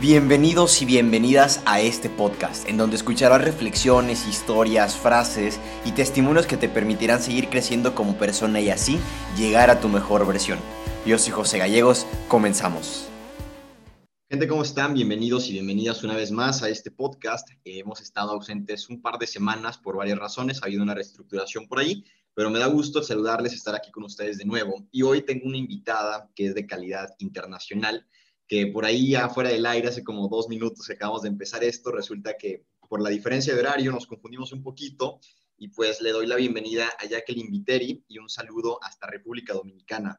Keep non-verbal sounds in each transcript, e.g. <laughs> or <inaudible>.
Bienvenidos y bienvenidas a este podcast, en donde escucharás reflexiones, historias, frases y testimonios que te permitirán seguir creciendo como persona y así llegar a tu mejor versión. Yo soy José Gallegos, comenzamos. Gente, ¿cómo están? Bienvenidos y bienvenidas una vez más a este podcast. hemos estado ausentes un par de semanas por varias razones, ha habido una reestructuración por ahí, pero me da gusto saludarles, estar aquí con ustedes de nuevo. Y hoy tengo una invitada que es de calidad internacional que por ahí afuera del aire, hace como dos minutos que acabamos de empezar esto, resulta que por la diferencia de horario nos confundimos un poquito y pues le doy la bienvenida a Jacqueline Viteri y un saludo hasta República Dominicana.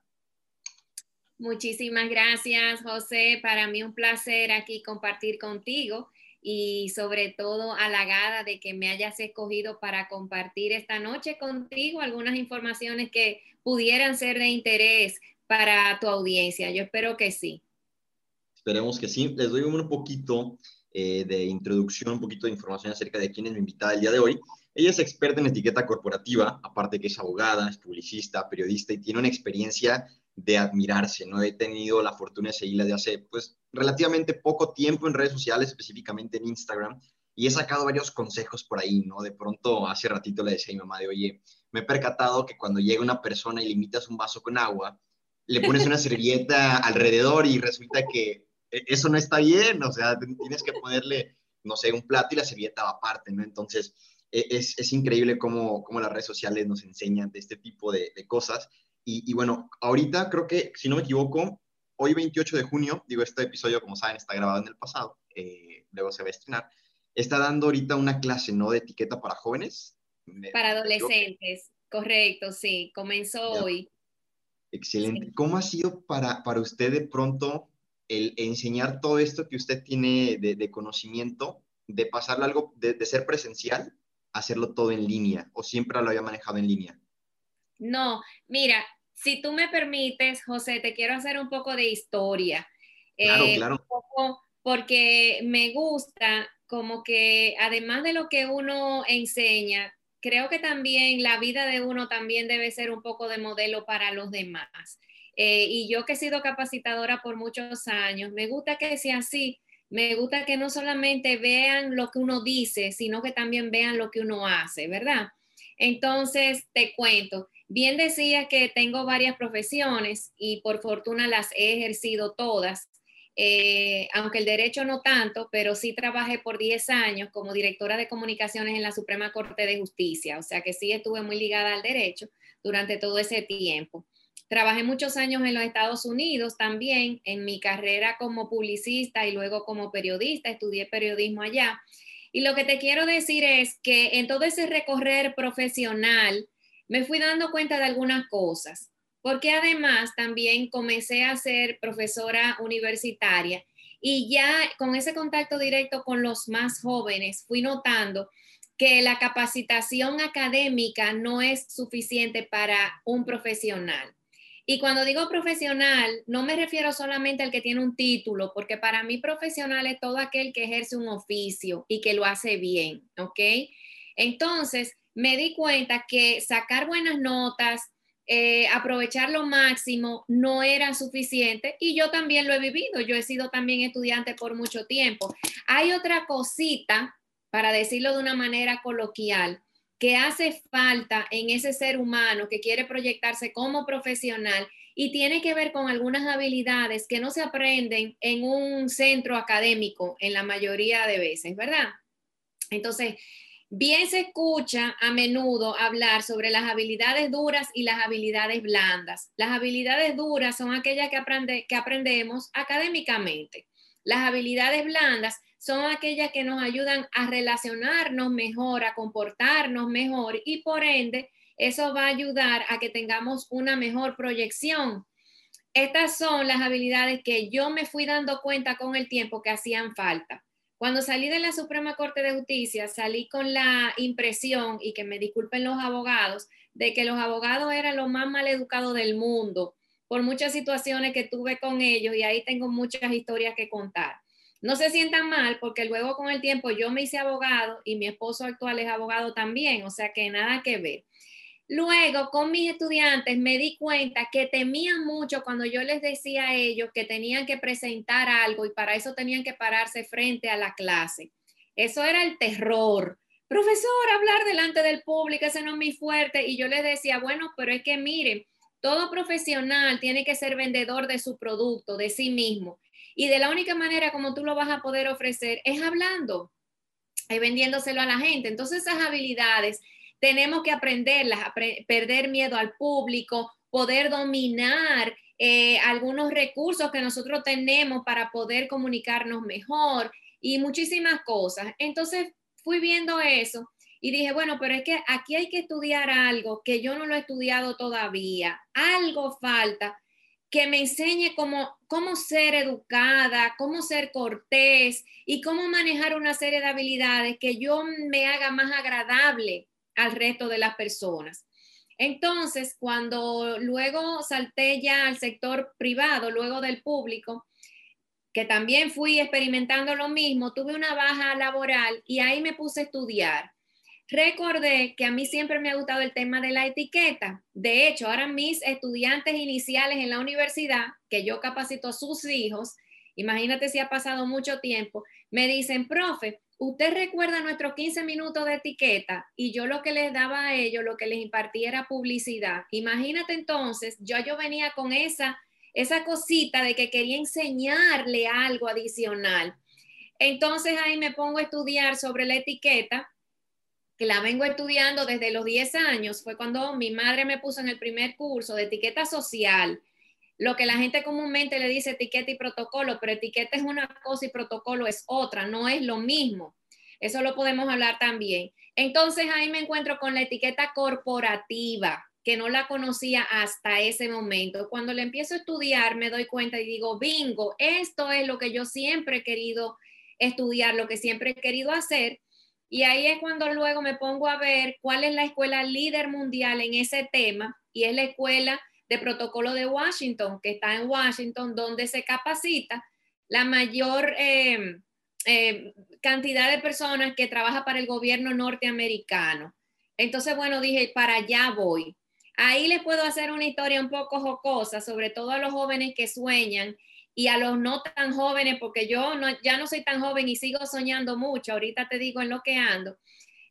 Muchísimas gracias, José. Para mí un placer aquí compartir contigo y sobre todo halagada de que me hayas escogido para compartir esta noche contigo algunas informaciones que pudieran ser de interés para tu audiencia. Yo espero que sí. Esperemos que sí. Les doy un poquito eh, de introducción, un poquito de información acerca de quién es mi invitada el día de hoy. Ella es experta en etiqueta corporativa, aparte que es abogada, es publicista, periodista y tiene una experiencia de admirarse, ¿no? He tenido la fortuna de seguirla de hace, pues, relativamente poco tiempo en redes sociales, específicamente en Instagram, y he sacado varios consejos por ahí, ¿no? De pronto, hace ratito le decía a mi mamá de, oye, me he percatado que cuando llega una persona y le invitas un vaso con agua, le pones una <laughs> servilleta alrededor y resulta que eso no está bien, o sea, tienes que ponerle, no sé, un plato y la servilleta va aparte, ¿no? Entonces, e, es, es increíble cómo, cómo, las redes sociales nos enseñan de este tipo de, de cosas. Y, y, bueno, ahorita creo que, si no me equivoco, hoy 28 de junio, digo, este episodio, como saben, está grabado en el pasado, eh, luego se va a estrenar, está dando ahorita una clase, ¿no? De etiqueta para jóvenes. Para adolescentes, correcto, sí, comenzó hoy. Excelente. ¿Cómo ha sido para, para usted de pronto el enseñar todo esto que usted tiene de, conocimiento, de pasarlo algo, de, ser presencial, hacerlo todo en línea, o siempre lo había manejado en línea? No, mira, si tú me permites, José, te quiero hacer un poco de historia. Claro, eh, claro. porque me gusta como que además de lo que uno enseña, creo que también la vida de uno también debe ser un poco de modelo para los demás. Eh, y yo que he sido capacitadora por muchos años, me gusta que sea así. Me gusta que no solamente vean lo que uno dice, sino que también vean lo que uno hace, ¿verdad? Entonces, te cuento, bien decía que tengo varias profesiones y por fortuna las he ejercido todas, eh, aunque el derecho no tanto, pero sí trabajé por 10 años como directora de comunicaciones en la Suprema Corte de Justicia, o sea que sí estuve muy ligada al derecho durante todo ese tiempo. Trabajé muchos años en los Estados Unidos también, en mi carrera como publicista y luego como periodista, estudié periodismo allá. Y lo que te quiero decir es que en todo ese recorrer profesional me fui dando cuenta de algunas cosas, porque además también comencé a ser profesora universitaria y ya con ese contacto directo con los más jóvenes fui notando que la capacitación académica no es suficiente para un profesional. Y cuando digo profesional, no me refiero solamente al que tiene un título, porque para mí profesional es todo aquel que ejerce un oficio y que lo hace bien, ¿ok? Entonces, me di cuenta que sacar buenas notas, eh, aprovechar lo máximo no era suficiente y yo también lo he vivido, yo he sido también estudiante por mucho tiempo. Hay otra cosita, para decirlo de una manera coloquial, que hace falta en ese ser humano que quiere proyectarse como profesional y tiene que ver con algunas habilidades que no se aprenden en un centro académico en la mayoría de veces, ¿verdad? Entonces, bien se escucha a menudo hablar sobre las habilidades duras y las habilidades blandas. Las habilidades duras son aquellas que, aprende, que aprendemos académicamente. Las habilidades blandas son aquellas que nos ayudan a relacionarnos mejor, a comportarnos mejor y por ende eso va a ayudar a que tengamos una mejor proyección. Estas son las habilidades que yo me fui dando cuenta con el tiempo que hacían falta. Cuando salí de la Suprema Corte de Justicia, salí con la impresión, y que me disculpen los abogados, de que los abogados eran los más mal educados del mundo, por muchas situaciones que tuve con ellos, y ahí tengo muchas historias que contar. No se sientan mal porque luego con el tiempo yo me hice abogado y mi esposo actual es abogado también, o sea que nada que ver. Luego, con mis estudiantes, me di cuenta que temían mucho cuando yo les decía a ellos que tenían que presentar algo y para eso tenían que pararse frente a la clase. Eso era el terror. Profesor, hablar delante del público, ese no es muy fuerte. Y yo les decía, bueno, pero es que miren, todo profesional tiene que ser vendedor de su producto, de sí mismo. Y de la única manera como tú lo vas a poder ofrecer es hablando, es vendiéndoselo a la gente. Entonces esas habilidades tenemos que aprenderlas, perder miedo al público, poder dominar eh, algunos recursos que nosotros tenemos para poder comunicarnos mejor y muchísimas cosas. Entonces fui viendo eso y dije, bueno, pero es que aquí hay que estudiar algo que yo no lo he estudiado todavía, algo falta que me enseñe cómo, cómo ser educada, cómo ser cortés y cómo manejar una serie de habilidades que yo me haga más agradable al resto de las personas. Entonces, cuando luego salté ya al sector privado, luego del público, que también fui experimentando lo mismo, tuve una baja laboral y ahí me puse a estudiar. Recordé que a mí siempre me ha gustado el tema de la etiqueta. De hecho, ahora mis estudiantes iniciales en la universidad, que yo capacito a sus hijos, imagínate si ha pasado mucho tiempo, me dicen, profe, usted recuerda nuestros 15 minutos de etiqueta y yo lo que les daba a ellos, lo que les impartía era publicidad. Imagínate entonces, yo, yo venía con esa, esa cosita de que quería enseñarle algo adicional. Entonces ahí me pongo a estudiar sobre la etiqueta, que la vengo estudiando desde los 10 años. Fue cuando mi madre me puso en el primer curso de etiqueta social lo que la gente comúnmente le dice etiqueta y protocolo, pero etiqueta es una cosa y protocolo es otra, no es lo mismo. Eso lo podemos hablar también. Entonces ahí me encuentro con la etiqueta corporativa, que no la conocía hasta ese momento. Cuando le empiezo a estudiar, me doy cuenta y digo, bingo, esto es lo que yo siempre he querido estudiar, lo que siempre he querido hacer. Y ahí es cuando luego me pongo a ver cuál es la escuela líder mundial en ese tema, y es la escuela de protocolo de Washington, que está en Washington, donde se capacita la mayor eh, eh, cantidad de personas que trabaja para el gobierno norteamericano. Entonces, bueno, dije, para allá voy. Ahí les puedo hacer una historia un poco jocosa, sobre todo a los jóvenes que sueñan y a los no tan jóvenes, porque yo no, ya no soy tan joven y sigo soñando mucho, ahorita te digo en lo que ando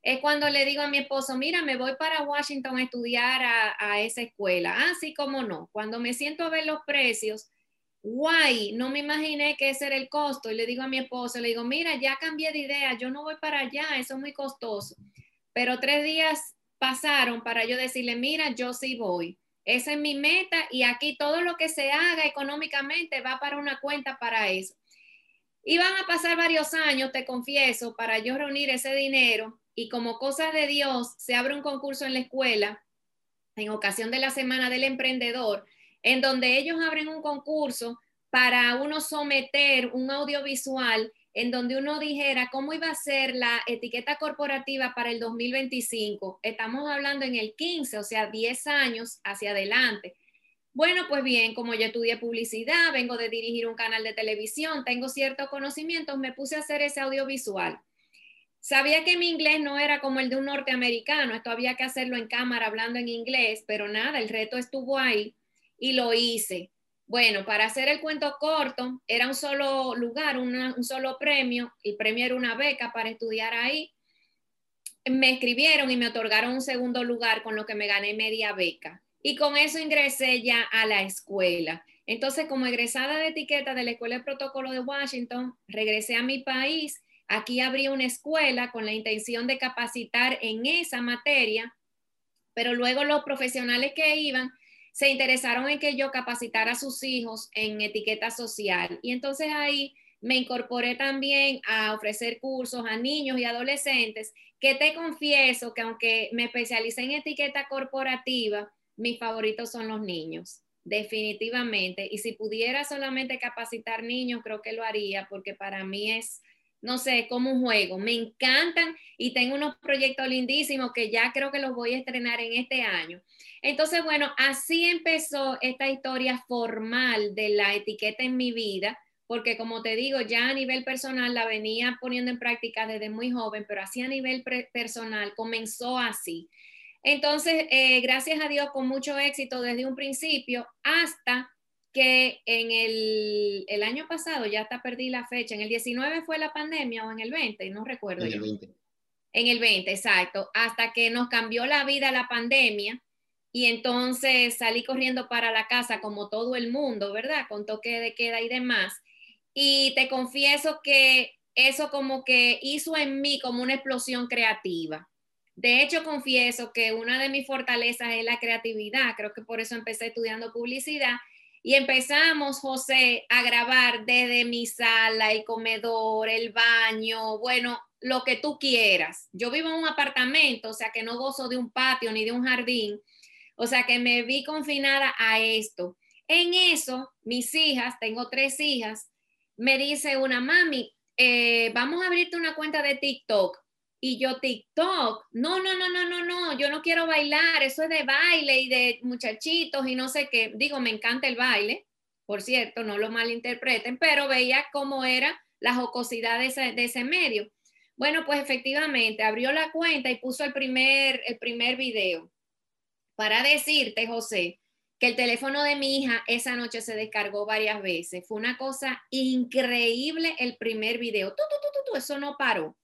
es cuando le digo a mi esposo, mira, me voy para Washington a estudiar a, esa escuela. Ah, sí, cómo no. Cuando me siento a ver los precios, guay, no me imaginé que ese era el costo. Y le digo a mi esposo, le digo, mira, ya cambié de idea, yo no voy para allá, eso es muy costoso. Pero tres días pasaron para yo decirle, mira, yo sí voy. Esa es mi meta y aquí todo lo que se haga económicamente va para una cuenta para eso. Iban a pasar varios años, te confieso, para yo reunir ese dinero y como cosas de Dios se abre un concurso en la escuela en ocasión de la Semana del Emprendedor, en donde ellos abren un concurso para uno someter un audiovisual en donde uno dijera cómo iba a ser la etiqueta corporativa para el 2025. Estamos hablando en el 15, o sea, 10 años hacia adelante. Bueno, pues bien, como yo estudié publicidad, vengo de dirigir un canal de televisión, tengo ciertos conocimientos, me puse a hacer ese audiovisual. Sabía que mi inglés no era como el de un norteamericano, esto había que hacerlo en cámara hablando en inglés, pero nada, el reto estuvo ahí y lo hice. Bueno, para hacer el cuento corto, era un solo lugar, un solo premio, el premio era una beca para estudiar ahí. Me escribieron y me otorgaron un segundo lugar, con lo que me gané media beca. Y con eso ingresé ya a la escuela. Entonces, como egresada de etiqueta de la Escuela de Protocolo de Washington, regresé a mi país Aquí abrí una escuela con la intención de capacitar en esa materia, pero luego los profesionales que iban se interesaron en que yo capacitara a sus hijos en etiqueta social. Y entonces ahí me incorporé también a ofrecer cursos a niños y adolescentes, que te confieso que aunque me especialicé en etiqueta corporativa, mis favoritos son los niños, definitivamente. Y si pudiera solamente capacitar niños, creo que lo haría, porque para mí es no sé, como un juego. Me encantan y tengo unos proyectos lindísimos que ya creo que los voy a estrenar en este año. Entonces, bueno, así empezó esta historia formal de la etiqueta en mi vida, porque como te digo, ya a nivel personal la venía poniendo en práctica desde muy joven, pero así a nivel personal comenzó así. Entonces, eh, gracias a Dios, con mucho éxito desde un principio hasta que en el, el, año pasado, ya hasta perdí la fecha, en el 19 fue la pandemia o en el 20, no recuerdo. En el 20. En el 20, exacto, hasta que nos cambió la vida la pandemia y entonces salí corriendo para la casa como todo el mundo, ¿verdad? Con toque de queda y demás. Y te confieso que eso como que hizo en mí como una explosión creativa. De hecho, confieso que una de mis fortalezas es la creatividad. Creo que por eso empecé estudiando publicidad. Y empezamos, José, a grabar desde mi sala, el comedor, el baño, bueno, lo que tú quieras. Yo vivo en un apartamento, o sea que no gozo de un patio ni de un jardín, o sea que me vi confinada a esto. En eso, mis hijas, tengo tres hijas, me dice una mami, eh, vamos a abrirte una cuenta de TikTok. Y yo, TikTok, no, no, no, no, no, no, yo no quiero bailar, eso es de baile y de muchachitos y no sé qué. Digo, me encanta el baile, por cierto, no lo malinterpreten, pero veía cómo era la jocosidad de ese, de ese medio. Bueno, pues efectivamente, abrió la cuenta y puso el primer, el primer video. Para decirte, José, que el teléfono de mi hija esa noche se descargó varias veces. Fue una cosa increíble el primer video. Tú, tú, tú, tú, eso no paró.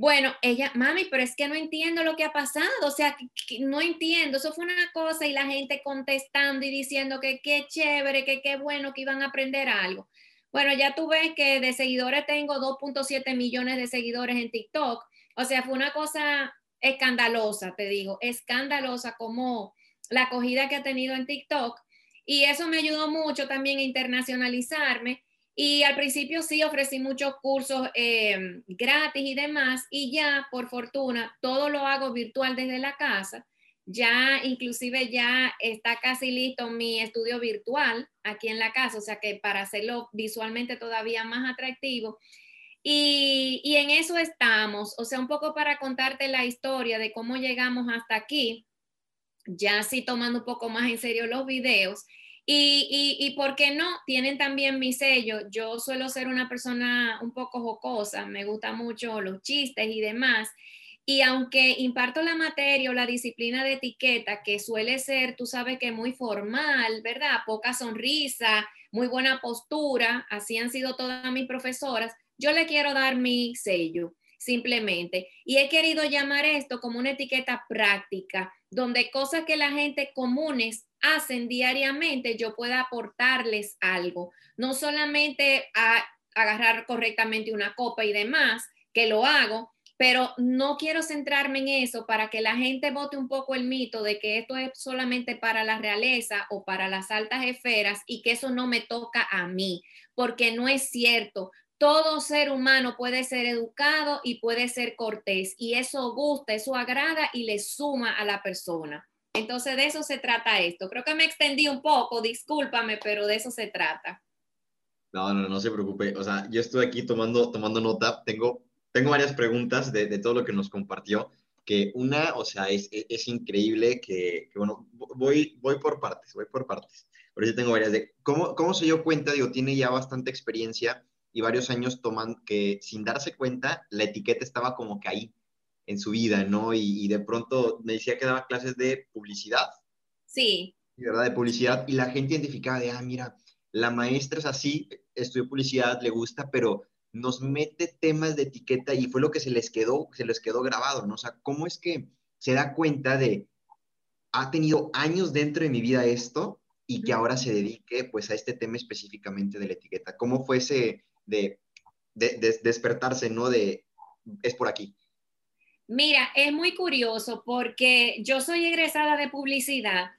Bueno, ella, mami, pero es que no entiendo lo que ha pasado, o sea, no entiendo, eso fue una cosa y la gente contestando y diciendo que qué chévere, que qué bueno, que iban a aprender algo. Bueno, ya tú ves que de seguidores tengo 2.7 millones de seguidores en TikTok, o sea, fue una cosa escandalosa, te digo, escandalosa como la acogida que ha tenido en TikTok. Y eso me ayudó mucho también a internacionalizarme y al principio sí ofrecí muchos cursos eh, gratis y demás, y ya por fortuna todo lo hago virtual desde la casa. Ya inclusive ya está casi listo mi estudio virtual aquí en la casa, o sea que para hacerlo visualmente todavía más atractivo. Y, y en eso estamos, o sea, un poco para contarte la historia de cómo llegamos hasta aquí, ya sí tomando un poco más en serio los videos. Y, y, por qué no, tienen también mi sello. Yo suelo ser una persona un poco jocosa, me gustan mucho los chistes y demás. Y aunque imparto la materia o la disciplina de etiqueta, que suele ser, tú sabes que muy formal, ¿verdad? Poca sonrisa, muy buena postura, así han sido todas mis profesoras, yo le quiero dar mi sello, simplemente. Y he querido llamar esto como una etiqueta práctica, donde cosas que la gente comunes hacen diariamente, yo pueda aportarles algo. No solamente a agarrar correctamente una copa y demás, que lo hago, pero no quiero centrarme en eso para que la gente vote un poco el mito de que esto es solamente para la realeza o para las altas esferas y que eso no me toca a mí, porque no es cierto. Todo ser humano puede ser educado y puede ser cortés y eso gusta, eso agrada y le suma a la persona. Entonces de eso se trata esto. Creo que me extendí un poco, discúlpame, pero de eso se trata. No, no, no se preocupe. O sea, yo estoy aquí tomando, tomando nota. Tengo, tengo varias preguntas de, de todo lo que nos compartió. Que una, o sea, es, es, increíble que, que, bueno, voy, voy por partes, voy por partes. Por eso tengo varias de cómo, cómo se dio cuenta, digo, tiene ya bastante experiencia y varios años tomando que sin darse cuenta la etiqueta estaba como que ahí en su vida, ¿no? Y, de pronto me decía que daba clases de publicidad. Sí. ¿Verdad? De publicidad y la gente identificaba de, ah, mira, la maestra es así, estudió publicidad, le gusta, pero nos mete temas de etiqueta y fue lo que se les quedó, se les quedó grabado, ¿no? O sea, ¿cómo es que se da cuenta de, ha tenido años dentro de mi vida esto y que ahora se dedique pues a este tema específicamente de la etiqueta? ¿Cómo fue ese de, de despertarse, ¿no? De, es por aquí. Mira, es muy curioso porque yo soy egresada de publicidad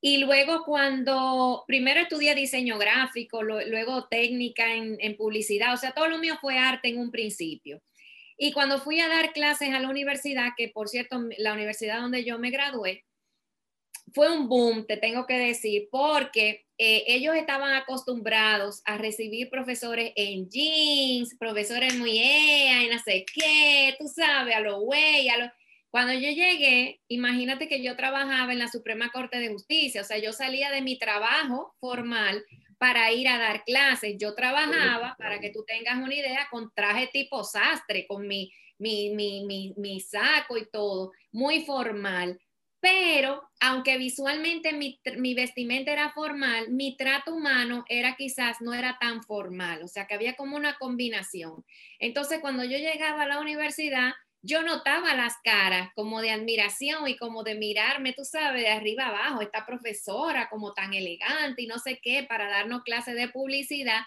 y luego cuando primero estudié diseño gráfico, luego técnica en, en, publicidad, o sea, todo lo mío fue arte en un principio. Y cuando fui a dar clases a la universidad, que por cierto, la universidad donde yo me gradué, fue un boom, te tengo que decir, porque eh, ellos estaban acostumbrados a recibir profesores en jeans, profesores muy y no sé qué, tú sabes, a los güey, a los... Cuando yo llegué, imagínate que yo trabajaba en la Suprema Corte de Justicia, o sea, yo salía de mi trabajo formal para ir a dar clases. Yo trabajaba, para que tú tengas una idea, con traje tipo sastre, con mi, mi, mi, mi, mi saco y todo, muy formal pero aunque visualmente mi, mi, vestimenta era formal, mi trato humano era quizás no era tan formal, o sea que había como una combinación. Entonces cuando yo llegaba a la universidad, yo notaba las caras como de admiración y como de mirarme, tú sabes, de arriba abajo, esta profesora como tan elegante y no sé qué, para darnos clases de publicidad.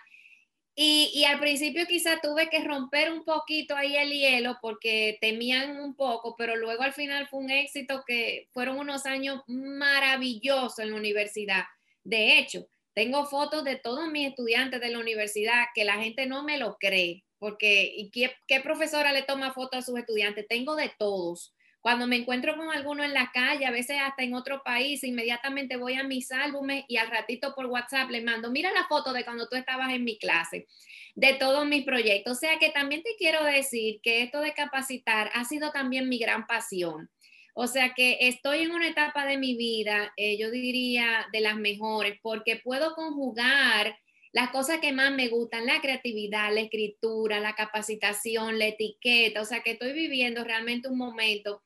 Y, al principio quizá tuve que romper un poquito ahí el hielo porque temían un poco, pero luego al final fue un éxito que fueron unos años maravillosos en la universidad. De hecho, tengo fotos de todos mis estudiantes de la universidad que la gente no me lo cree, porque ¿y qué, profesora le toma fotos a sus estudiantes? Tengo de todos. Cuando me encuentro con alguno en la calle, a veces hasta en otro país, inmediatamente voy a mis álbumes y al ratito por WhatsApp le mando, mira la foto de cuando tú estabas en mi clase, de todos mis proyectos. O sea que también te quiero decir que esto de capacitar ha sido también mi gran pasión. O sea que estoy en una etapa de mi vida, eh, yo diría, de las mejores, porque puedo conjugar las cosas que más me gustan, la creatividad, la escritura, la capacitación, la etiqueta, o sea que estoy viviendo realmente un momento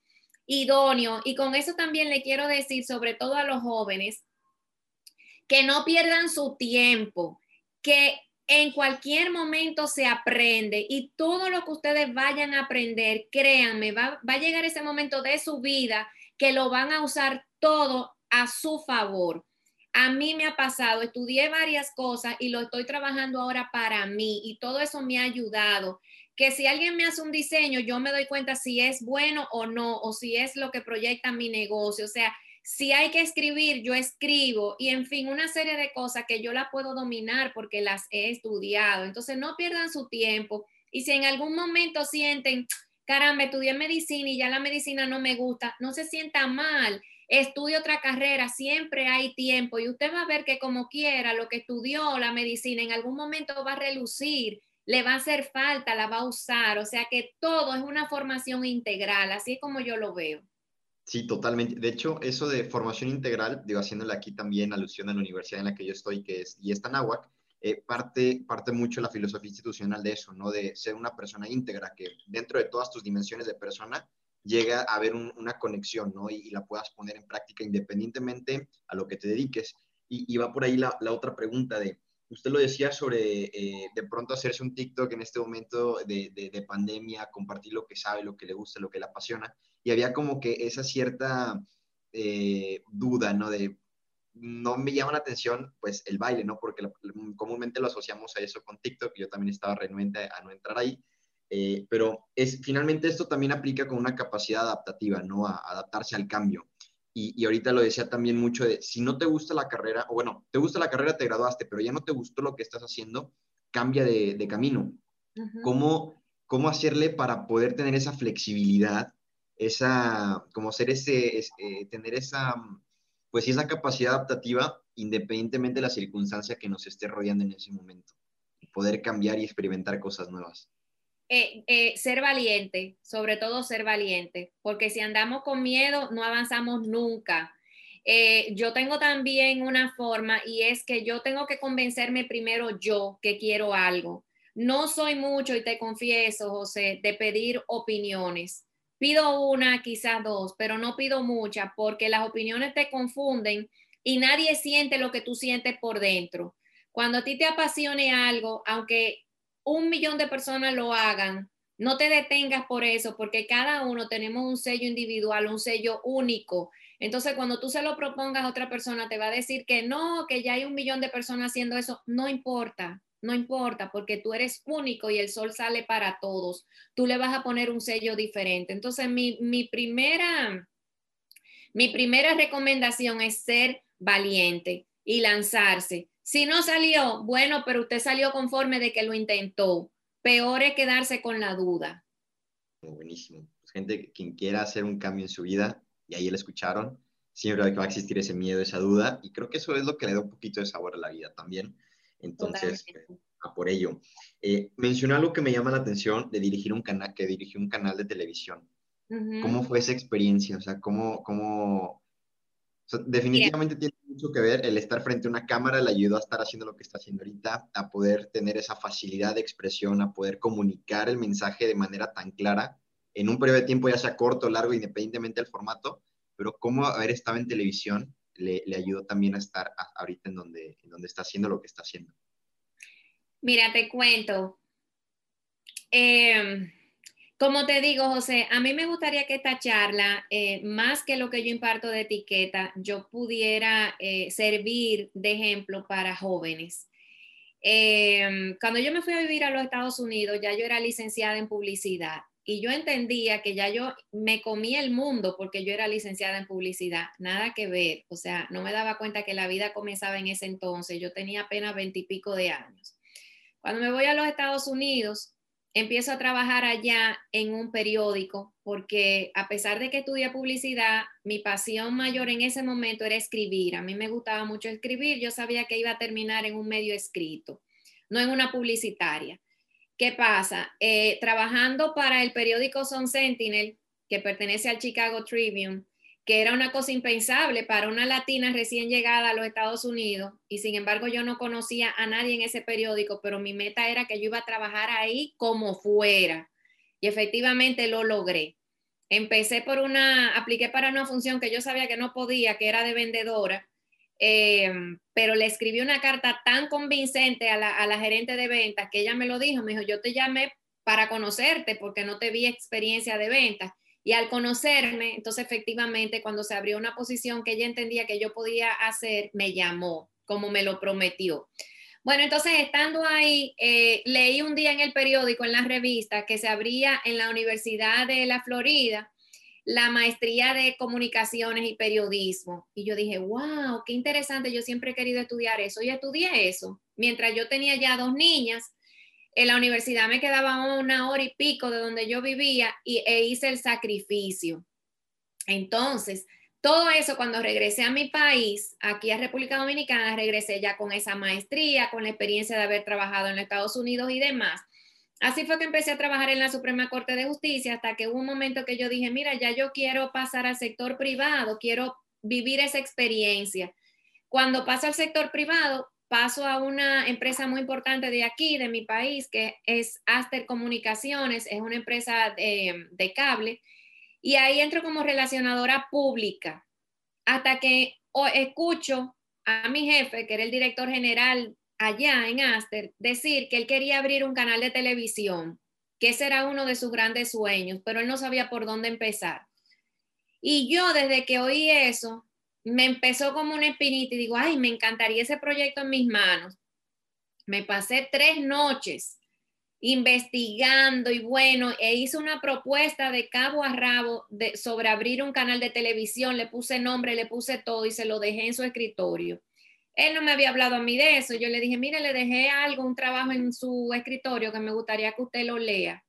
idóneo. Y con eso también le quiero decir, sobre todo a los jóvenes, que no pierdan su tiempo, que en cualquier momento se aprende y todo lo que ustedes vayan a aprender, créanme, va, va a llegar ese momento de su vida que lo van a usar todo a su favor. A mí me ha pasado, estudié varias cosas y lo estoy trabajando ahora para mí y todo eso me ha ayudado que si alguien me hace un diseño, yo me doy cuenta si es bueno o no, o si es lo que proyecta mi negocio. O sea, si hay que escribir, yo escribo y en fin, una serie de cosas que yo la puedo dominar porque las he estudiado. Entonces, no pierdan su tiempo. Y si en algún momento sienten, caramba, estudié medicina y ya la medicina no me gusta, no se sienta mal. Estudie otra carrera, siempre hay tiempo y usted va a ver que como quiera, lo que estudió la medicina en algún momento va a relucir le va a hacer falta, la va a usar, o sea que todo es una formación integral, así es como yo lo veo. Sí, totalmente. De hecho, eso de formación integral, digo, haciéndole aquí también alusión a la universidad en la que yo estoy, que es y es Tanahuac, eh, parte, parte mucho la filosofía institucional de eso, ¿no? De ser una persona íntegra, que dentro de todas tus dimensiones de persona llega a haber una conexión, ¿no? Y, la puedas poner en práctica independientemente a lo que te dediques. Y, va por ahí la otra pregunta de, usted lo decía sobre eh, de pronto hacerse un TikTok en este momento de, de, pandemia, compartir lo que sabe, lo que le gusta, lo que le apasiona. Y había como que esa cierta eh, duda, ¿no? De, no me llama la atención, pues, el baile, ¿no? Porque comúnmente lo asociamos a eso con TikTok, yo también estaba renuente a no entrar ahí. Eh, pero es, finalmente esto también aplica con una capacidad adaptativa, ¿no? A adaptarse al cambio y, ahorita lo decía también mucho de, si no te gusta la carrera, o bueno, te gusta la carrera, te graduaste, pero ya no te gustó lo que estás haciendo, cambia de, camino. ¿Cómo, ¿Cómo hacerle para poder tener esa flexibilidad, esa, como ser ese, eh, tener esa, pues esa capacidad adaptativa independientemente de la circunstancia que nos esté rodeando en ese momento? Poder cambiar y experimentar cosas nuevas. Eh, eh, ser valiente, sobre todo ser valiente, porque si andamos con miedo no avanzamos nunca. Eh, yo tengo también una forma y es que yo tengo que convencerme primero yo que quiero algo. No soy mucho, y te confieso, José, de pedir opiniones. Pido una, quizás dos, pero no pido muchas porque las opiniones te confunden y nadie siente lo que tú sientes por dentro. Cuando a ti te apasione algo, aunque un millón de personas lo hagan, no te detengas por eso, porque cada uno tenemos un sello individual, un sello único. Entonces, cuando tú se lo propongas a otra persona, te va a decir que no, que ya hay un millón de personas haciendo eso. No importa, no importa, porque tú eres único y el sol sale para todos. Tú le vas a poner un sello diferente. Entonces, mi, mi primera, mi primera recomendación es ser valiente y lanzarse. Si no salió, bueno, pero usted salió conforme de que lo intentó. Peor es quedarse con la duda. Buenísimo. Pues gente, quien quiera hacer un cambio en su vida, y ahí lo escucharon, siempre va a existir ese miedo, esa duda, y creo que eso es lo que le da un poquito de sabor a la vida también. Entonces, a por ello. Eh, mencionó algo que me llama la atención de dirigir un canal, que dirigió un canal de televisión. ¿Cómo fue esa experiencia? O sea, ¿cómo, cómo definitivamente tiene mucho que ver el estar frente a una cámara, le ayudó a estar haciendo lo que está haciendo ahorita, a poder tener esa facilidad de expresión, a poder comunicar el mensaje de manera tan clara en un periodo de tiempo, ya sea corto o largo, independientemente del formato, pero cómo haber estado en televisión le, ayudó también a estar ahorita en donde, en donde está haciendo lo que está haciendo. Mira, te cuento. Em, como te digo, José, a mí me gustaría que esta charla, eh, más que lo que yo imparto de etiqueta, yo pudiera eh, servir de ejemplo para jóvenes. Em, cuando yo me fui a vivir a los Estados Unidos, ya yo era licenciada en publicidad y yo entendía que ya yo me comía el mundo porque yo era licenciada en publicidad, nada que ver, o sea, no me daba cuenta que la vida comenzaba en ese entonces, yo tenía apenas veintipico de años. Cuando me voy a los Estados Unidos, empiezo a trabajar allá en un periódico porque a pesar de que estudié publicidad, mi pasión mayor en ese momento era escribir. A mí me gustaba mucho escribir, yo sabía que iba a terminar en un medio escrito, no en una publicitaria. ¿Qué pasa? Eh, trabajando para el periódico Sun Sentinel, que pertenece al Chicago Tribune, que era una cosa impensable para una latina recién llegada a los Estados Unidos y sin embargo yo no conocía a nadie en ese periódico, pero mi meta era que yo iba a trabajar ahí como fuera y efectivamente lo logré. Empecé por una, apliqué para una función que yo sabía que no podía, que era de vendedora, eh, pero le escribí una carta tan convincente a la, a la gerente de ventas que ella me lo dijo, me dijo, yo te llamé para conocerte porque no te vi experiencia de ventas y al conocerme, entonces efectivamente cuando se abrió una posición que ella entendía que yo podía hacer, me llamó, como me lo prometió. Bueno, entonces estando ahí, eh, leí un día en el periódico, en la revista, que se abría en la Universidad de la Florida la maestría de comunicaciones y periodismo. Y yo dije, wow, qué interesante, yo siempre he querido estudiar eso. Y estudié eso. Mientras yo tenía ya dos niñas, en la universidad me quedaba una hora y pico de donde yo vivía y, e hice el sacrificio. Entonces, todo eso cuando regresé a mi país, aquí a República Dominicana, regresé ya con esa maestría, con la experiencia de haber trabajado en Estados Unidos y demás. Así fue que empecé a trabajar en la Suprema Corte de Justicia hasta que hubo un momento que yo dije, mira, ya yo quiero pasar al sector privado, quiero vivir esa experiencia. Cuando paso al sector privado, paso a una empresa muy importante de aquí, de mi país, que es Aster Comunicaciones, es una empresa de, cable, y ahí entro como relacionadora pública, hasta que escucho a mi jefe, que era el director general allá en Aster, decir que él quería abrir un canal de televisión, que ese era uno de sus grandes sueños, pero él no sabía por dónde empezar. Y yo desde que oí eso, me empezó como una espinita y digo, ay, me encantaría ese proyecto en mis manos. Me pasé tres noches investigando y bueno, e hice una propuesta de cabo a rabo de, sobre abrir un canal de televisión, le puse nombre, le puse todo y se lo dejé en su escritorio. Él no me había hablado a mí de eso. Yo le dije, mire, le dejé algo, un trabajo en su escritorio que me gustaría que usted lo lea.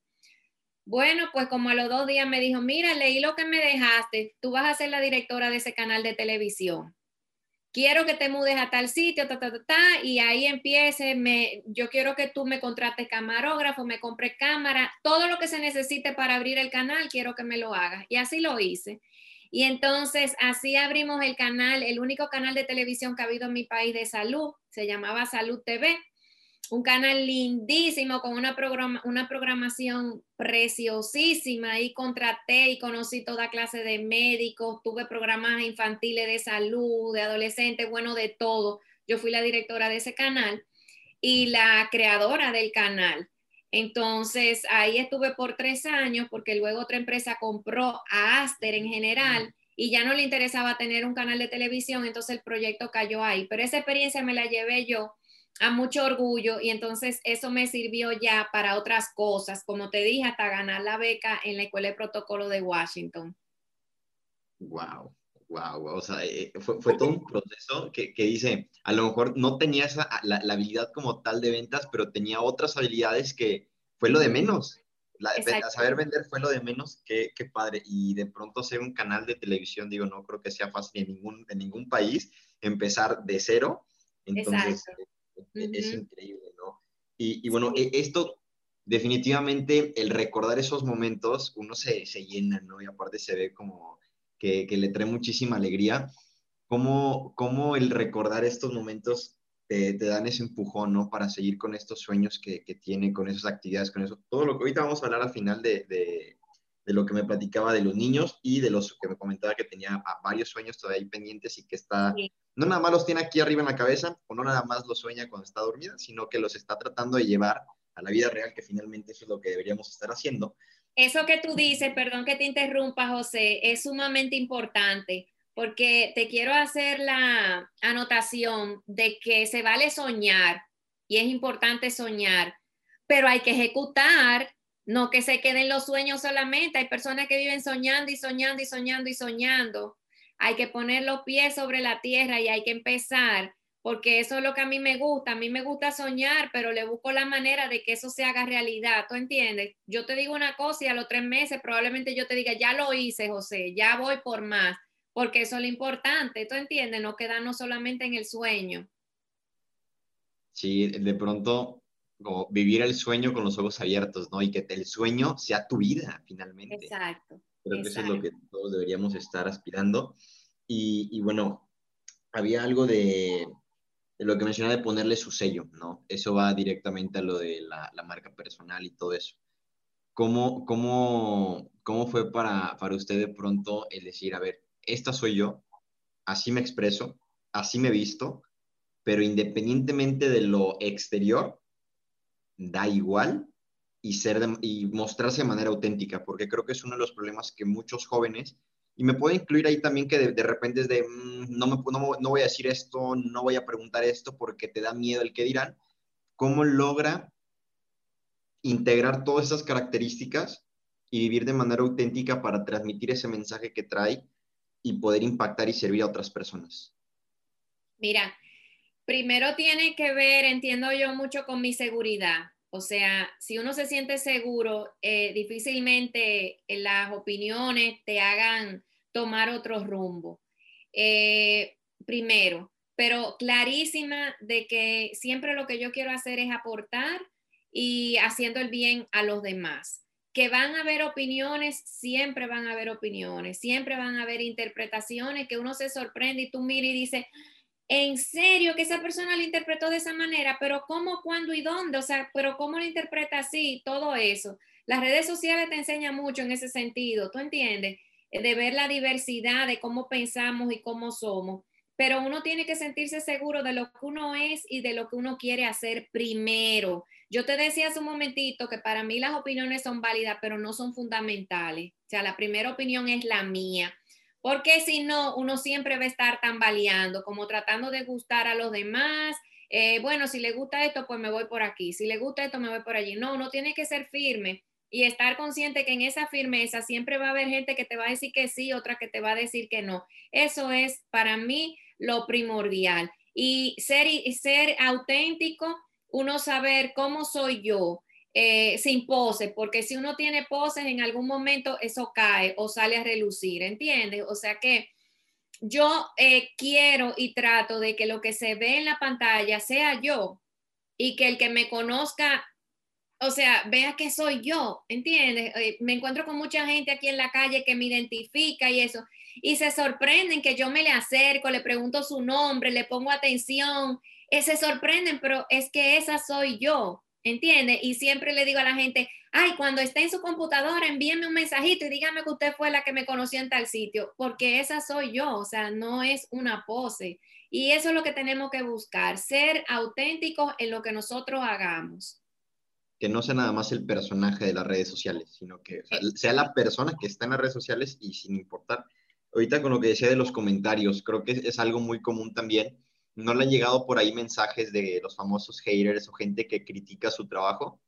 Bueno, pues como a los dos días me dijo, mira, leí lo que me dejaste, tú vas a ser la directora de ese canal de televisión. Quiero que te mudes a tal sitio, ta, ta, ta, ta, y ahí empiece, me, yo quiero que tú me contrates camarógrafo, me compres cámara, todo lo que se necesite para abrir el canal, quiero que me lo hagas. Y así lo hice. Y entonces así abrimos el canal, el único canal de televisión que ha habido en mi país de salud, se llamaba Salud TV un canal lindísimo con una, una programación preciosísima y contraté y conocí toda clase de médicos, tuve programas infantiles de salud, de adolescentes, bueno, de todo. Yo fui la directora de ese canal y la creadora del canal. Entonces, ahí estuve por tres años porque luego otra empresa compró a Aster en general y ya no le interesaba tener un canal de televisión, entonces el proyecto cayó ahí. Pero esa experiencia me la llevé yo a mucho orgullo y entonces eso me sirvió ya para otras cosas, como te dije, hasta ganar la beca en la Escuela de Protocolo de Washington. Wow, wow, o sea, eh, fue, fue, todo un proceso que, que, dice, a lo mejor no tenía esa, la, la, habilidad como tal de ventas, pero tenía otras habilidades que fue lo de menos. La, saber vender fue lo de menos, qué, qué padre. Y de pronto ser un canal de televisión, digo, no creo que sea fácil en ningún, en ningún país empezar de cero. Entonces, Exacto es increíble, ¿no? Y, bueno, e, esto definitivamente, el recordar esos momentos, uno se, se llena, ¿no? Y aparte se ve como que, que le trae muchísima alegría. ¿Cómo, ¿Cómo, el recordar estos momentos te, te, dan ese empujón, ¿no? Para seguir con estos sueños que, que, tiene, con esas actividades, con eso. Todo lo que ahorita vamos a hablar al final de, de, de lo que me platicaba de los niños y de los que me comentaba que tenía varios sueños todavía pendientes y que está, no nada más los tiene aquí arriba en la cabeza o no nada más los sueña cuando está dormida, sino que los está tratando de llevar a la vida real, que finalmente eso es lo que deberíamos estar haciendo. Eso que tú dices, perdón que te interrumpa, José, es sumamente importante porque te quiero hacer la anotación de que se vale soñar y es importante soñar, pero hay que ejecutar, no que se queden los sueños solamente. Hay personas que viven soñando y soñando y soñando y soñando. Hay que poner los pies sobre la tierra y hay que empezar, porque eso es lo que a mí me gusta. A mí me gusta soñar, pero le busco la manera de que eso se haga realidad. ¿Tú entiendes? Yo te digo una cosa y a los tres meses probablemente yo te diga, ya lo hice, José, ya voy por más porque eso es lo importante, ¿tú entiendes? No quedarnos solamente en el sueño. Sí, de pronto como vivir el sueño con los ojos abiertos, ¿no? Y que el sueño sea tu vida, finalmente. Exacto. Creo que eso es lo que todos deberíamos estar aspirando. Y, bueno, había algo de, lo que mencionaba de ponerle su sello, ¿no? Eso va directamente a lo de la, marca personal y todo eso. ¿Cómo, cómo, cómo fue para, para usted de pronto el decir, a ver, esta soy yo, así me expreso, así me visto, pero independientemente de lo exterior, da igual y, ser y mostrarse de manera auténtica, porque creo que es uno de los problemas que muchos jóvenes, y me puedo incluir ahí también que de, repente es de, mm, no, me, no, no voy a decir esto, no voy a preguntar esto porque te da miedo el que dirán, ¿cómo logra integrar todas esas características y vivir de manera auténtica para transmitir ese mensaje que trae y poder impactar y servir a otras personas? Mira, primero tiene que ver, entiendo yo, mucho con mi seguridad. O sea, si uno se siente seguro, eh, difícilmente las opiniones te hagan tomar otro rumbo. Eh, primero, pero clarísima de que siempre lo que yo quiero hacer es aportar y haciendo el bien a los demás que van a haber opiniones, siempre van a haber opiniones, siempre van a haber interpretaciones que uno se sorprende y tú miras y dices, en serio que esa persona lo interpretó de esa manera, pero cómo, cuándo y dónde, o sea, pero cómo lo interpreta así, todo eso. Las redes sociales te enseñan mucho en ese sentido, ¿tú entiendes? De ver la diversidad, de cómo pensamos y cómo somos pero uno tiene que sentirse seguro de lo que uno es y de lo que uno quiere hacer primero. Yo te decía hace un momentito que para mí las opiniones son válidas, pero no son fundamentales. O sea, la primera opinión es la mía. Porque si no, uno siempre va a estar tambaleando, como tratando de gustar a los demás. Eh, bueno, si le gusta esto, pues me voy por aquí. Si le gusta esto, me voy por allí. No, uno tiene que ser firme y estar consciente que en esa firmeza siempre va a haber gente que te va a decir que sí, otra que te va a decir que no. Eso es para mí lo primordial. Y ser, ser auténtico, uno saber cómo soy yo, eh, sin pose, porque si uno tiene poses, en algún momento eso cae o sale a relucir, ¿entiendes? O sea que yo eh, quiero y trato de que lo que se ve en la pantalla sea yo y que el que me conozca, o sea, vea que soy yo, ¿entiendes? Eh, me encuentro con mucha gente aquí en la calle que me identifica y eso, y se sorprenden que yo me le acerco, le pregunto su nombre, le pongo atención, eh, se sorprenden, pero es que esa soy yo, ¿entiende? Y siempre le digo a la gente, ay, cuando esté en su computadora, envíeme un mensajito y dígame que usted fue la que me conoció en tal sitio, porque esa soy yo, o sea, no es una pose. Y eso es lo que tenemos que buscar, ser auténticos en lo que nosotros hagamos. Que no sea nada más el personaje de las redes sociales, sino que sea la persona que está en las redes sociales y sin importar ahorita con lo que decía de los comentarios, creo que es, algo muy común también. ¿No le han llegado por ahí mensajes de los famosos haters o gente que critica su trabajo?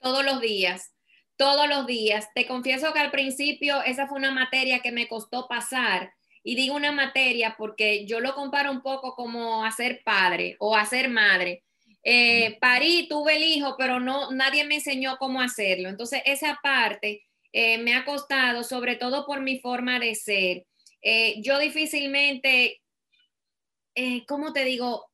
Todos los días, todos los días. Te confieso que al principio esa fue una materia que me costó pasar. Y digo una materia porque yo lo comparo un poco como a ser padre o a ser madre. Eh, parí, tuve el hijo, pero no, nadie me enseñó cómo hacerlo. Entonces, esa parte eh, me ha costado, sobre todo por mi forma de ser. Eh, yo difícilmente, eh, ¿cómo te digo?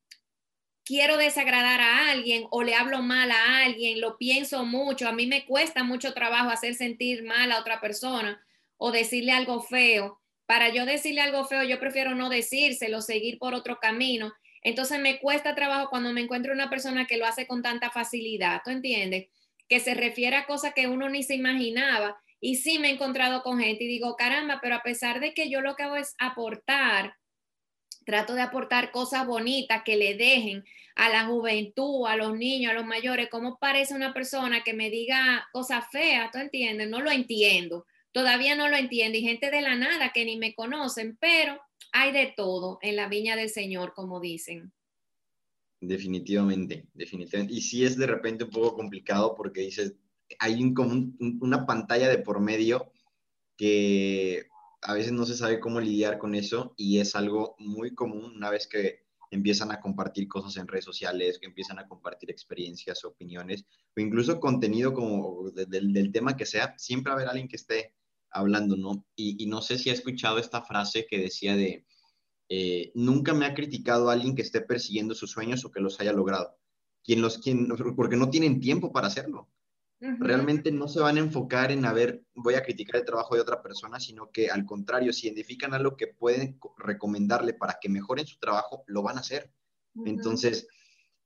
Quiero desagradar a alguien o le hablo mal a alguien, lo pienso mucho, a mí me cuesta mucho trabajo hacer sentir mal a otra persona o decirle algo feo. Para yo decirle algo feo, yo prefiero no decírselo, seguir por otro camino. Entonces me cuesta trabajo cuando me encuentro una persona que lo hace con tanta facilidad, ¿tú entiendes? Que se refiere a cosas que uno ni se imaginaba Y sí me he encontrado con gente y digo, caramba, pero a pesar de que yo lo que hago es aportar, trato de aportar cosas bonitas que le dejen a la juventud, a los niños, a los mayores, ¿cómo parece una persona que me diga cosas feas? ¿Tú entiendes? No lo entiendo. Todavía no lo entiendo. Y gente de la nada que ni me conocen, pero hay de todo en la viña del Señor, como dicen. Definitivamente, definitivamente. Y sí es de repente un poco complicado porque dices, hay una pantalla de por medio que a veces no se sabe cómo lidiar con eso y es algo muy común una vez que empiezan a compartir cosas en redes sociales, que empiezan a compartir experiencias, opiniones o incluso contenido como del tema que sea, siempre va a haber alguien que esté hablando, ¿no? Y, no sé si ha escuchado esta frase que decía de, eh, nunca me ha criticado alguien que esté persiguiendo sus sueños o que los haya logrado. Quien los, quien, porque no tienen tiempo para hacerlo. Realmente no se van a enfocar en, a ver, voy a criticar el trabajo de otra persona, sino que al contrario, si identifican algo que pueden recomendarle para que mejoren su trabajo, lo van a hacer. Entonces,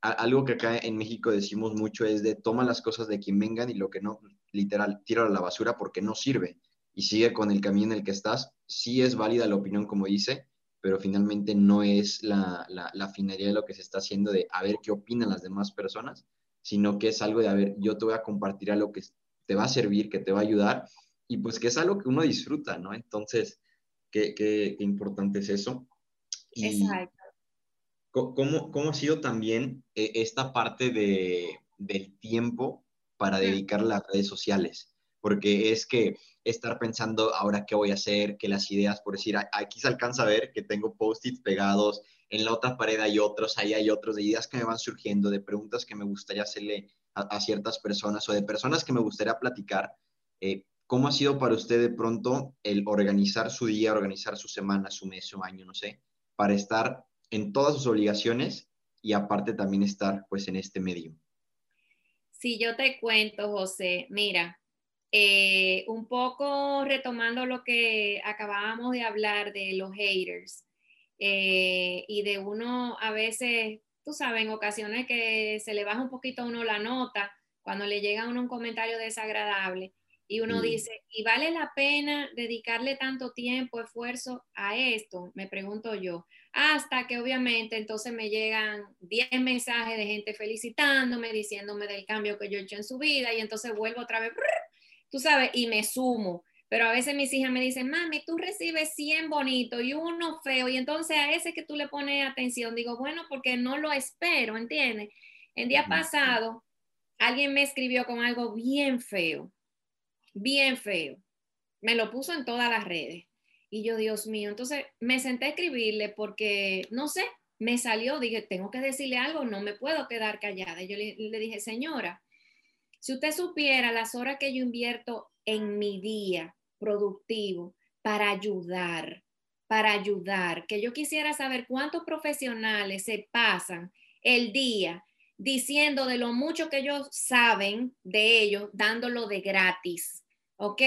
algo que acá en México decimos mucho es de toma las cosas de quien vengan y lo que no, literal, tira a la basura porque no sirve y sigue con el camino en el que estás. Sí es válida la opinión, como dice, pero finalmente no es la, la, finalidad de lo que se está haciendo de a ver qué opinan las demás personas, sino que es algo de a ver, yo te voy a compartir algo que te va a servir, que te va a ayudar, y pues que es algo que uno disfruta, ¿no? Entonces, qué, qué, importante es eso. Exacto. ¿cómo, ¿Cómo ha sido también eh, esta parte de, del tiempo para dedicar las redes sociales? Porque es que estar pensando ahora qué voy a hacer, que las ideas, por decir, aquí se alcanza a ver que tengo post-its pegados, en la otra pared hay otros, ahí hay otros, de ideas que me van surgiendo, de preguntas que me gustaría hacerle a, ciertas personas o de personas que me gustaría platicar. Eh, ¿Cómo ha sido para usted de pronto el organizar su día, organizar su semana, su mes, su año, no sé, para estar en todas sus obligaciones y aparte también estar pues en este medio? Si yo te cuento, José, mira, eh, un poco retomando lo que acabábamos de hablar de los haters eh, y de uno a veces, tú sabes, en ocasiones que se le baja un poquito a uno la nota cuando le llega a uno un comentario desagradable y uno dice, ¿y vale la pena dedicarle tanto tiempo, esfuerzo a esto? Me pregunto yo. Hasta que obviamente entonces me llegan 10 mensajes de gente felicitándome, diciéndome del cambio que yo he hecho en su vida y entonces vuelvo otra vez tú sabes, y me sumo. Pero a veces mis hijas me dicen, mami, tú recibes 100 bonitos y uno feo, y entonces a ese que tú le pones atención, digo, bueno, porque no lo espero, ¿entiendes? El día pasado, alguien me escribió con algo bien feo, bien feo. Me lo puso en todas las redes. Y yo, Dios mío, entonces me senté a escribirle porque, no sé, me salió, dije, tengo que decirle algo, no me puedo quedar callada. Y yo le, le dije, señora, si usted supiera las horas que yo invierto en mi día productivo para ayudar, para ayudar, que yo quisiera saber cuántos profesionales se pasan el día diciendo de lo mucho que ellos saben de ellos, dándolo de gratis. ¿Ok?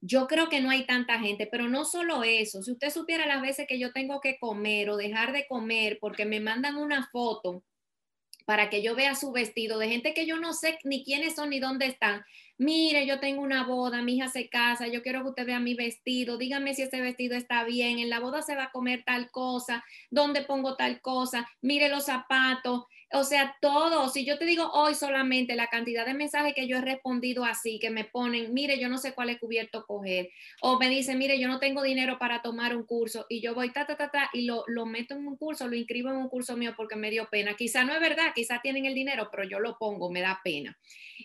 Yo creo que no hay tanta gente, pero no solo eso. Si usted supiera las veces que yo tengo que comer o dejar de comer porque me mandan una foto para que yo vea su vestido de gente que yo no sé ni quiénes son ni dónde están. Mire, yo tengo una boda, mi hija se casa, yo quiero que usted vea mi vestido, dígame si ese vestido está bien, en la boda se va a comer tal cosa, dónde pongo tal cosa, mire los zapatos, o sea, todo, si yo te digo hoy solamente la cantidad de mensajes que yo he respondido así, que me ponen, mire, yo no sé cuál es cubierto coger, o me dicen, mire, yo no tengo dinero para tomar un curso, y yo voy, ta, ta, ta, ta, y lo, lo meto en un curso, lo inscribo en un curso mío porque me dio pena. Quizá no es verdad, quizá tienen el dinero, pero yo lo pongo, me da pena.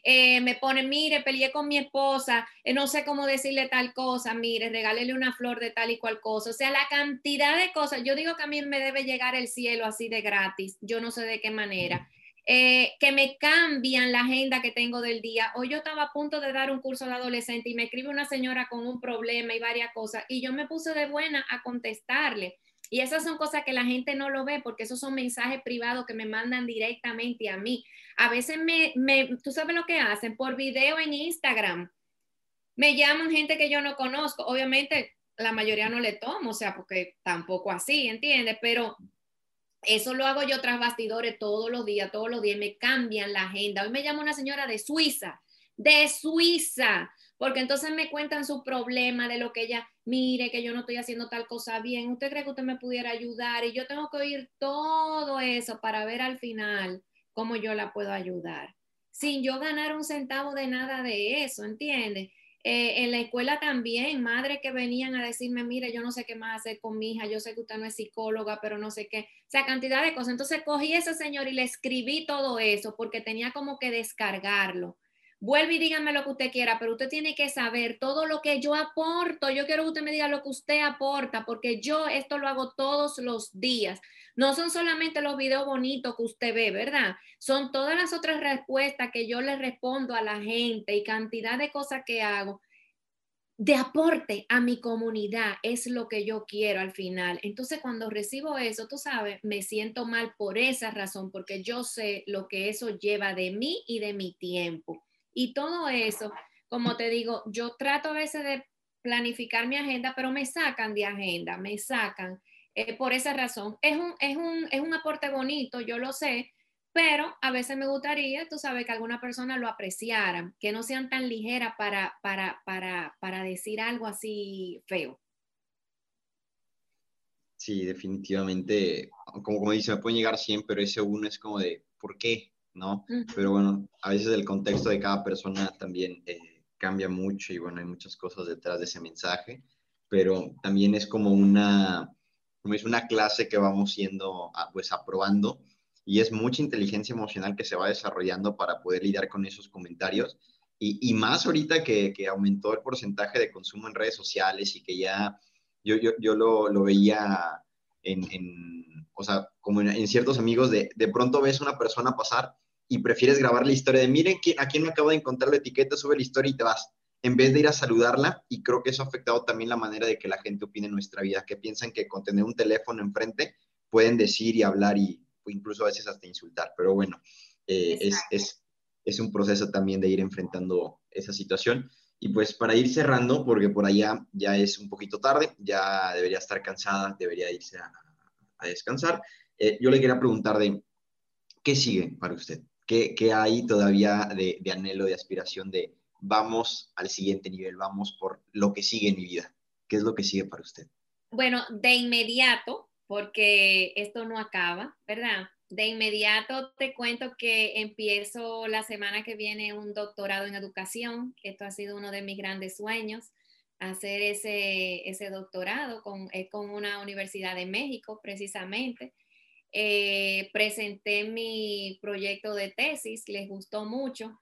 Eh, me ponen, mire, peleé con mi esposa, eh, no sé cómo decirle tal cosa, mire, regálele una flor de tal y cual cosa. O sea, la cantidad de cosas, yo digo que a mí me debe llegar el cielo así de gratis, yo no sé de qué manera eh, que me cambian la agenda que tengo del día. Hoy yo estaba a punto de dar un curso de adolescente y me escribe una señora con un problema y varias cosas y yo me puse de buena a contestarle. Y esas son cosas que la gente no lo ve porque esos son mensajes privados que me mandan directamente a mí. A veces me, me tú sabes lo que hacen por video en Instagram. Me llaman gente que yo no conozco. Obviamente la mayoría no le tomo, o sea, porque tampoco así, ¿entiendes? Pero eso lo hago yo tras bastidores todos los días, todos los días, me cambian la agenda. Hoy me llama una señora de Suiza, de Suiza, porque entonces me cuentan su problema de lo que ella, mire que yo no estoy haciendo tal cosa bien, ¿usted cree que usted me pudiera ayudar? Y yo tengo que oír todo eso para ver al final cómo yo la puedo ayudar, sin yo ganar un centavo de nada de eso, ¿entiendes? Eh, en la escuela también, madres que venían a decirme, mire, yo no sé qué más hacer con mi hija, yo sé que usted no es psicóloga, pero no sé qué, o sea, cantidad de cosas. Entonces cogí a ese señor y le escribí todo eso porque tenía como que descargarlo. Vuelve y dígame lo que usted quiera, pero usted tiene que saber todo lo que yo aporto. Yo quiero que usted me diga lo que usted aporta, porque yo esto lo hago todos los días. No son solamente los videos bonitos que usted ve, ¿verdad? Son todas las otras respuestas que yo le respondo a la gente y cantidad de cosas que hago de aporte a mi comunidad es lo que yo quiero al final. Entonces, cuando recibo eso, tú sabes, me siento mal por esa razón, porque yo sé lo que eso lleva de mí y de mi tiempo. Y todo eso, como te digo, yo trato a veces de planificar mi agenda, pero me sacan de agenda, me sacan eh, por esa razón. Es un, es, un, es un aporte bonito, yo lo sé, pero a veces me gustaría, tú sabes, que alguna persona lo apreciara, que no sean tan ligeras para, para, para, para decir algo así feo. Sí, definitivamente, como, como dice, me pueden llegar 100, pero ese uno es como de, ¿por qué? ¿No? Pero bueno, a veces el contexto de cada persona también eh, cambia mucho y bueno, hay muchas cosas detrás de ese mensaje, pero también es como una, como es una clase que vamos siendo, ah, pues aprobando y es mucha inteligencia emocional que se va desarrollando para poder lidiar con esos comentarios. Y, y más ahorita que, que, aumentó el porcentaje de consumo en redes sociales y que ya yo, yo, yo lo, lo veía en, en, o sea, como en, en, ciertos amigos, de, de pronto ves una persona pasar y prefieres grabar la historia de, miren a quién me acabo de encontrar la etiqueta, sube la historia y te vas, en vez de ir a saludarla. Y creo que eso ha afectado también la manera de que la gente opine en nuestra vida, que piensan que con tener un teléfono enfrente pueden decir y hablar y incluso a veces hasta insultar. Pero bueno, eh, es, es, es un proceso también de ir enfrentando esa situación. Y pues para ir cerrando, porque por allá ya es un poquito tarde, ya debería estar cansada, debería irse a, descansar. Eh, yo le quería preguntar de, ¿qué sigue para usted? ¿Qué, hay todavía de, anhelo, de aspiración de vamos al siguiente nivel, vamos por lo que sigue en mi vida? ¿Qué es lo que sigue para usted? Bueno, de inmediato, porque esto no acaba, ¿verdad? De inmediato te cuento que empiezo la semana que viene un doctorado en educación. Esto ha sido uno de mis grandes sueños, hacer ese, ese doctorado con, con una universidad de México, precisamente. Eh, presenté mi proyecto de tesis, les gustó mucho.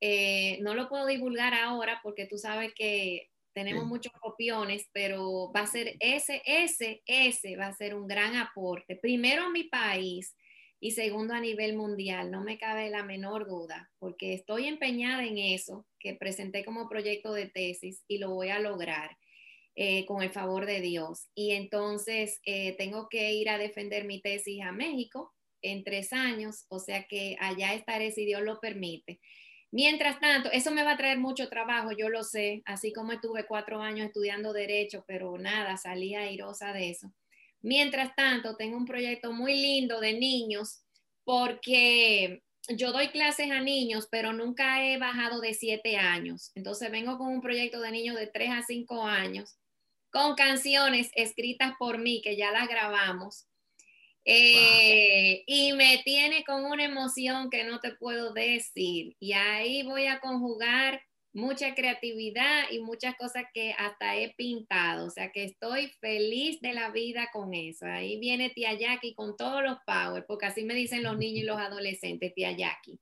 Eh, no lo puedo divulgar ahora porque tú sabes que tenemos muchos copiones, pero va a ser ese, ese, ese va a ser un gran aporte. Primero a mi país y segundo a nivel mundial, no me cabe la menor duda, porque estoy empeñada en eso que presenté como proyecto de tesis y lo voy a lograr. Eh, con el favor de Dios. Y entonces eh, tengo que ir a defender mi tesis a México en tres años, o sea que allá estaré si Dios lo permite. Mientras tanto, eso me va a traer mucho trabajo, yo lo sé, así como estuve cuatro años estudiando derecho, pero nada, salí airosa de eso. Mientras tanto, tengo un proyecto muy lindo de niños porque yo doy clases a niños, pero nunca he bajado de siete años. Entonces vengo con un proyecto de niños de tres a cinco años con canciones escritas por mí, que ya las grabamos. Eh, y me tiene con una emoción que no te puedo decir. Y ahí voy a conjugar mucha creatividad y muchas cosas que hasta he pintado. O sea que estoy feliz de la vida con eso. Ahí viene tía Jackie con todos los power, porque así me dicen los niños y los adolescentes, tía Jackie.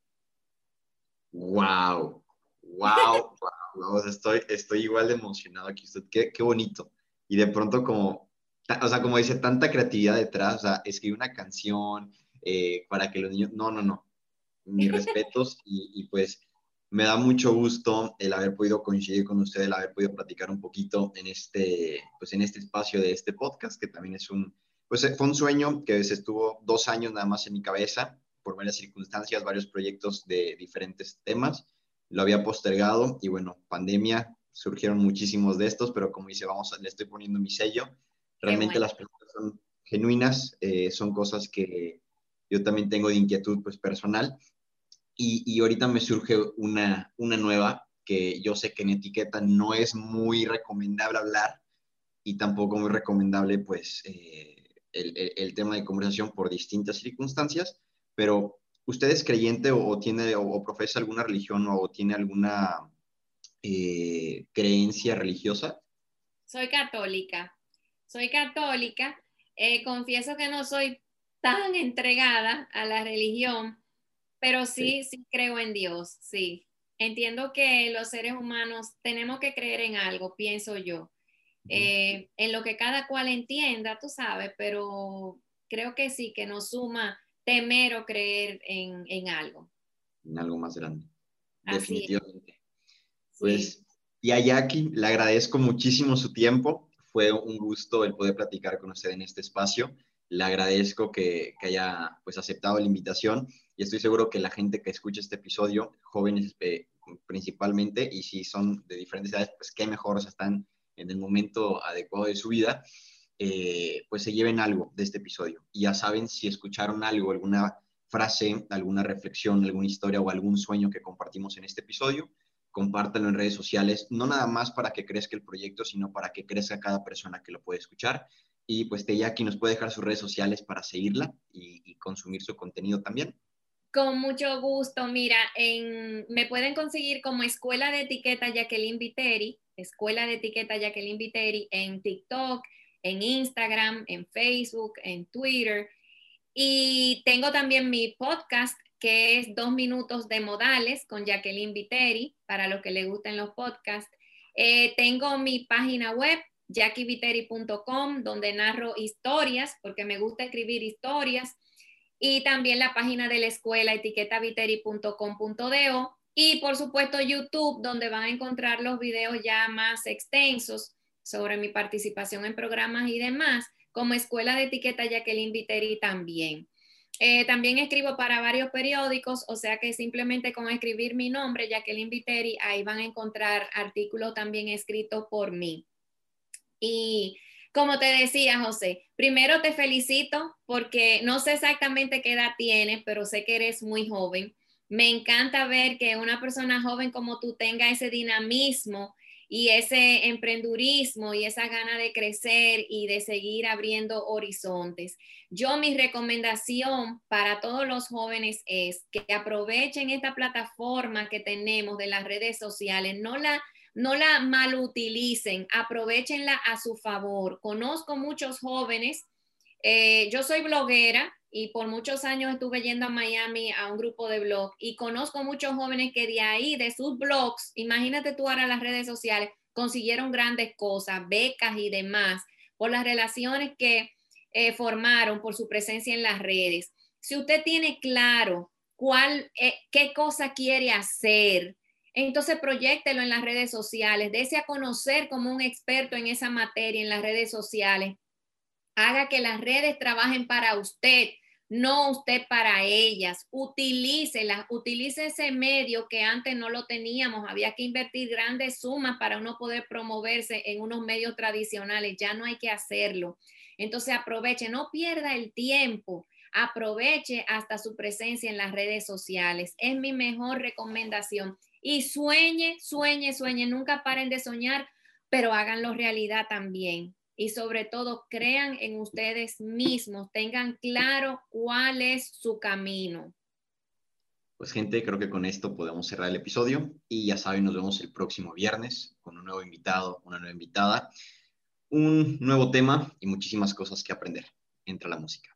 Wow, wow, wow. Estoy, estoy igual de emocionado aquí. Qué, qué bonito y de pronto como, o sea, como dice, tanta creatividad detrás, o sea, escribir una canción eh, para que los niños, no, no, no, mis <laughs> respetos y, y, pues me da mucho gusto el haber podido coincidir con usted, el haber podido platicar un poquito en este, pues en este espacio de este podcast, que también es un, pues fue un sueño que se estuvo dos años nada más en mi cabeza, por varias circunstancias, varios proyectos de diferentes temas, lo había postergado y bueno, pandemia, surgieron muchísimos de estos, pero como dice, vamos, le estoy poniendo mi sello. Realmente las preguntas son genuinas, eh, son cosas que yo también tengo de inquietud pues personal. Y, y, ahorita me surge una, una nueva que yo sé que en etiqueta no es muy recomendable hablar y tampoco muy recomendable pues eh, el, el, tema de conversación por distintas circunstancias, pero ¿usted es creyente o, tiene o, profesa alguna religión o tiene alguna eh, creencia religiosa? Soy católica, soy católica, eh, confieso que no soy tan entregada a la religión, pero sí, sí, creo en Dios, sí. Entiendo que los seres humanos tenemos que creer en algo, pienso yo. Eh, en lo que cada cual entienda, tú sabes, pero creo que sí, que nos suma temer o creer en, algo. En algo más grande. Definitivamente. Pues, y a Jackie, le agradezco muchísimo su tiempo. Fue un gusto el poder platicar con usted en este espacio. Le agradezco que, haya pues, aceptado la invitación y estoy seguro que la gente que escucha este episodio, jóvenes principalmente, y si son de diferentes edades, pues qué mejor, están en el momento adecuado de su vida, eh, pues se lleven algo de este episodio. Ya saben, si escucharon algo, alguna frase, alguna reflexión, alguna historia o algún sueño que compartimos en este episodio, compártanlo en redes sociales, no nada más para que crezca el proyecto, sino para que crezca cada persona que lo puede escuchar. Y pues aquí nos puede dejar sus redes sociales para seguirla y, consumir su contenido también. Con mucho gusto. Mira, me pueden conseguir como Escuela de Etiqueta Jacqueline Viteri, Escuela de Etiqueta Jacqueline Viteri en TikTok, en Instagram, en Facebook, en Twitter. Y tengo también mi podcast que es Dos Minutos de Modales con Jacqueline Viteri, para los que le gusten los podcasts. Eh, tengo mi página web, jackieviteri.com, donde narro historias, porque me gusta escribir historias y también la página de la escuela etiquetaviteri.com.do y por supuesto YouTube, donde van a encontrar los videos ya más extensos sobre mi participación en programas y demás, como Escuela de Etiqueta Jacqueline Viteri también. Eh, también escribo para varios periódicos, o sea que simplemente con escribir mi nombre, Jacqueline Viteri, ahí van a encontrar artículos también escritos por mí. Y como te decía, José, primero te felicito porque no sé exactamente qué edad tienes, pero sé que eres muy joven. Me encanta ver que una persona joven como tú tenga ese dinamismo y ese emprendurismo y esa gana de crecer y de seguir abriendo horizontes. Yo mi recomendación para todos los jóvenes es que aprovechen esta plataforma que tenemos de las redes sociales, no la no la malutilicen, aprovechenla a su favor. Conozco muchos jóvenes, eh, yo soy bloguera y por muchos años estuve yendo a Miami a un grupo de blog y conozco muchos jóvenes que de ahí, de sus blogs, imagínate tú ahora las redes sociales, consiguieron grandes cosas, becas y demás, por las relaciones que eh, formaron, por su presencia en las redes. Si usted tiene claro cuál, eh, qué cosa quiere hacer, entonces proyectelo en las redes sociales, dése a conocer como un experto en esa materia en las redes sociales. Haga que las redes trabajen para usted, no usted para ellas. Utilícelas, utilice ese medio que antes no lo teníamos. Había que invertir grandes sumas para uno poder promoverse en unos medios tradicionales. Ya no hay que hacerlo. Entonces aproveche, no pierda el tiempo aproveche hasta su presencia en las redes sociales. Es mi mejor recomendación y sueñe, sueñe, sueñe, nunca paren de soñar, pero háganlo realidad también. Y sobre todo, crean en ustedes mismos, tengan claro cuál es su camino. Pues gente, creo que con esto podemos cerrar el episodio y ya saben, nos vemos el próximo viernes con un nuevo invitado, una nueva invitada, un nuevo tema y muchísimas cosas que aprender. Entra la música.